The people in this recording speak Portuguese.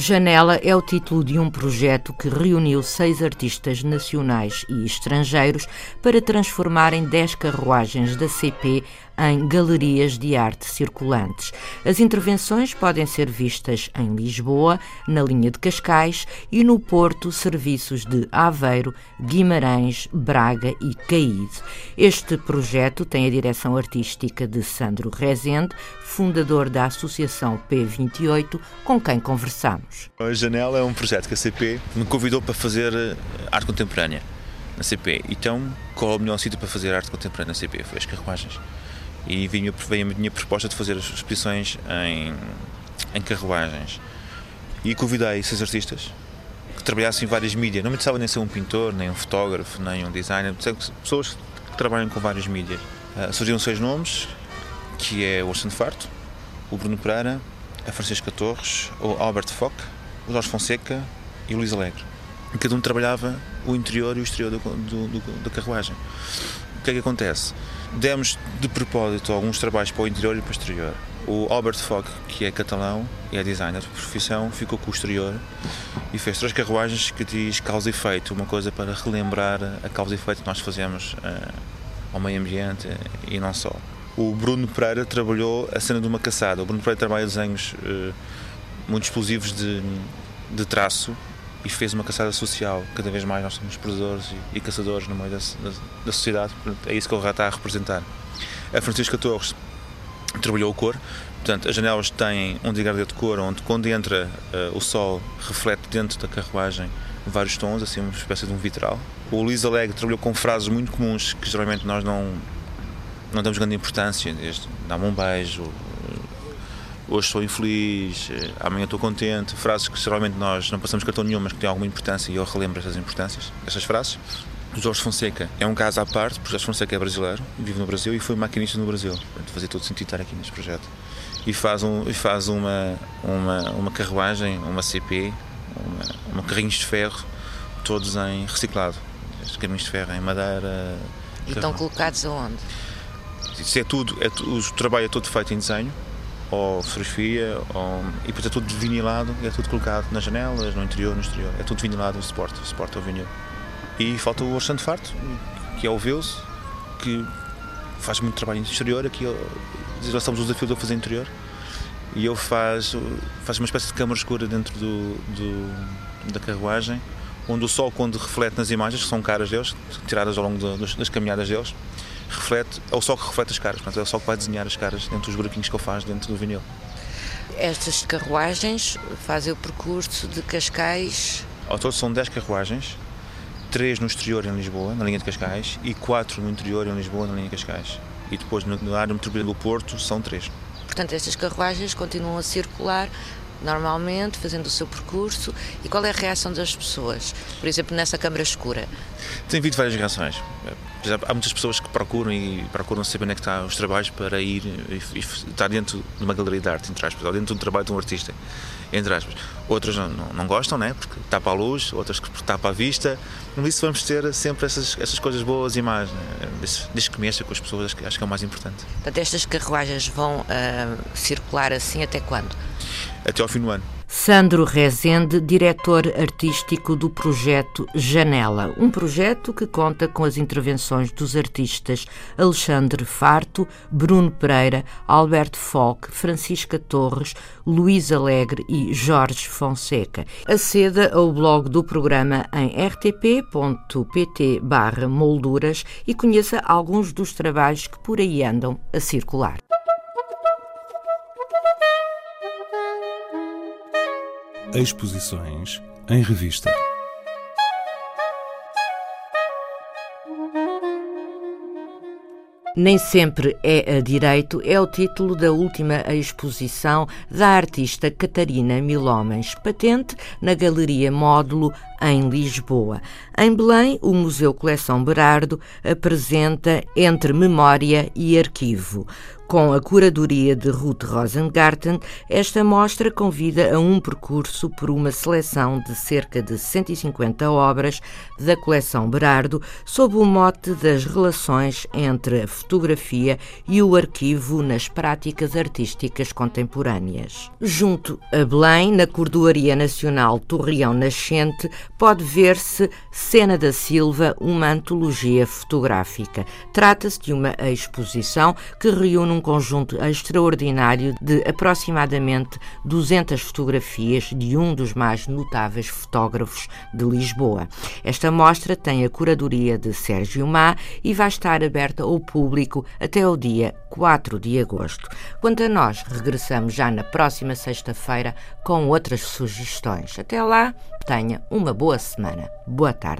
Janela é o título de um projeto que reuniu seis artistas nacionais e estrangeiros para transformarem dez carruagens da CP em galerias de arte circulantes. As intervenções podem ser vistas em Lisboa, na linha de Cascais e no Porto, serviços de Aveiro, Guimarães, Braga e Caíde. Este projeto tem a direção artística de Sandro Rezende, fundador da Associação P28, com quem conversamos. A Janela é um projeto que a CP me convidou para fazer eh, arte contemporânea na CP. Então, qual é o melhor sítio para fazer arte contemporânea na CP? Foi as carruagens e veio, a minha proposta de fazer as exposições em, em carruagens. E convidei seis artistas que trabalhassem em várias mídias. Não me precisava nem ser um pintor, nem um fotógrafo, nem um designer, pessoas que trabalham com várias mídias. Uh, surgiram seis nomes, que é o Orson Farto, o Bruno Pereira, a Francisca Torres, o Albert Fock, o Jorge Fonseca e o Luís Alegre. Cada um trabalhava o interior e o exterior da carruagem. O que é que acontece? Demos de propósito alguns trabalhos para o interior e para o exterior. O Albert Fogg, que é catalão e é designer de profissão, ficou com o exterior e fez três carruagens que diz causa e efeito, uma coisa para relembrar a causa e efeito que nós fazemos uh, ao meio ambiente e não só. O Bruno Pereira trabalhou a cena de uma caçada. O Bruno Pereira trabalha desenhos uh, muito explosivos de, de traço e fez uma caçada social. Cada vez mais nós somos predadores e, e caçadores no meio da, da, da sociedade, é isso que ele está a representar. A Francisca Torres trabalhou o cor, portanto, as janelas têm um degradê de cor, onde quando entra uh, o sol reflete dentro da carruagem vários tons, assim uma espécie de um vitral. O Luís Alegre trabalhou com frases muito comuns que geralmente nós não, não damos grande importância, desde dá-me um beijo, hoje sou infeliz, eh, amanhã estou contente, frases que geralmente nós não passamos cartão nenhum, mas que têm alguma importância e eu relembro essas importâncias, essas frases. O Jorge Fonseca é um caso à parte, porque Jorge Fonseca é brasileiro, vive no Brasil e foi maquinista no Brasil. Portanto, fazia todo sentido estar aqui neste projeto. E faz, um, e faz uma, uma, uma carruagem, uma CP, uma, uma carrinhos de ferro, todos em reciclado. Estes carrinhos de ferro em madeira. E estão colocados aonde? Isso é tudo, é, o trabalho é todo feito em desenho, ou fotografia, ou, e depois é tudo vinilado é tudo colocado nas janelas, no interior, no exterior. É tudo vinilado em suporte, suporte ao vinil. E falta o Orçante Farto, que é o Veus, que faz muito trabalho exterior. Aqui nós estamos o desafio de fazer interior. E ele faz, faz uma espécie de câmara escura dentro do, do, da carruagem, onde o sol, quando reflete nas imagens, que são caras deles, tiradas ao longo das caminhadas deles, reflete, é o sol que reflete as caras, portanto, é o sol que vai desenhar as caras dentro dos buraquinhos que ele faz dentro do vinil. Estas carruagens fazem o percurso de Cascais? Ao todo são 10 carruagens, 3 no exterior em Lisboa, na linha de Cascais, e 4 no interior em Lisboa, na linha de Cascais. E depois no área metropolitana do Porto são 3. Portanto, estas carruagens continuam a circular normalmente, fazendo o seu percurso. E qual é a reação das pessoas? Por exemplo, nessa câmara escura? Tem havido várias reações. Há muitas pessoas que procuram e procuram saber onde é que estão os trabalhos para ir e, estar dentro de uma galeria de arte, entre aspas, ou dentro do trabalho de um artista, entre aspas. Outras não, não, não gostam, né? porque tapa a luz, outras que tapa a vista. Por isso vamos ter sempre essas, essas coisas boas e más. Né? Desde, que mexa com as pessoas, acho que, acho que é o mais importante. Portanto, estas carruagens vão uh, circular assim até quando? Até ao fim do ano. Sandro Rezende, diretor artístico do projeto Janela, um projeto que conta com as intervenções dos artistas Alexandre Farto, Bruno Pereira, Alberto Fock, Francisca Torres, Luís Alegre e Jorge Fonseca. Aceda ao blog do programa em rtp.pt molduras e conheça alguns dos trabalhos que por aí andam a circular. Exposições em revista. Nem sempre é a direito é o título da última exposição da artista Catarina Milhomens, patente na Galeria Módulo em Lisboa. Em Belém, o Museu Coleção Berardo apresenta Entre Memória e Arquivo. Com a curadoria de Ruth Rosengarten, esta mostra convida a um percurso por uma seleção de cerca de 150 obras da coleção Berardo, sob o mote das relações entre a fotografia e o arquivo nas práticas artísticas contemporâneas. Junto a Belém, na Cordoaria Nacional Torreão Nascente, pode ver-se Cena da Silva, uma antologia fotográfica. Trata-se de uma exposição que reúne um conjunto extraordinário de aproximadamente 200 fotografias de um dos mais notáveis fotógrafos de Lisboa. Esta mostra tem a curadoria de Sérgio Má e vai estar aberta ao público até o dia 4 de agosto. Quanto a nós, regressamos já na próxima sexta-feira com outras sugestões. Até lá, tenha uma boa semana. Boa tarde.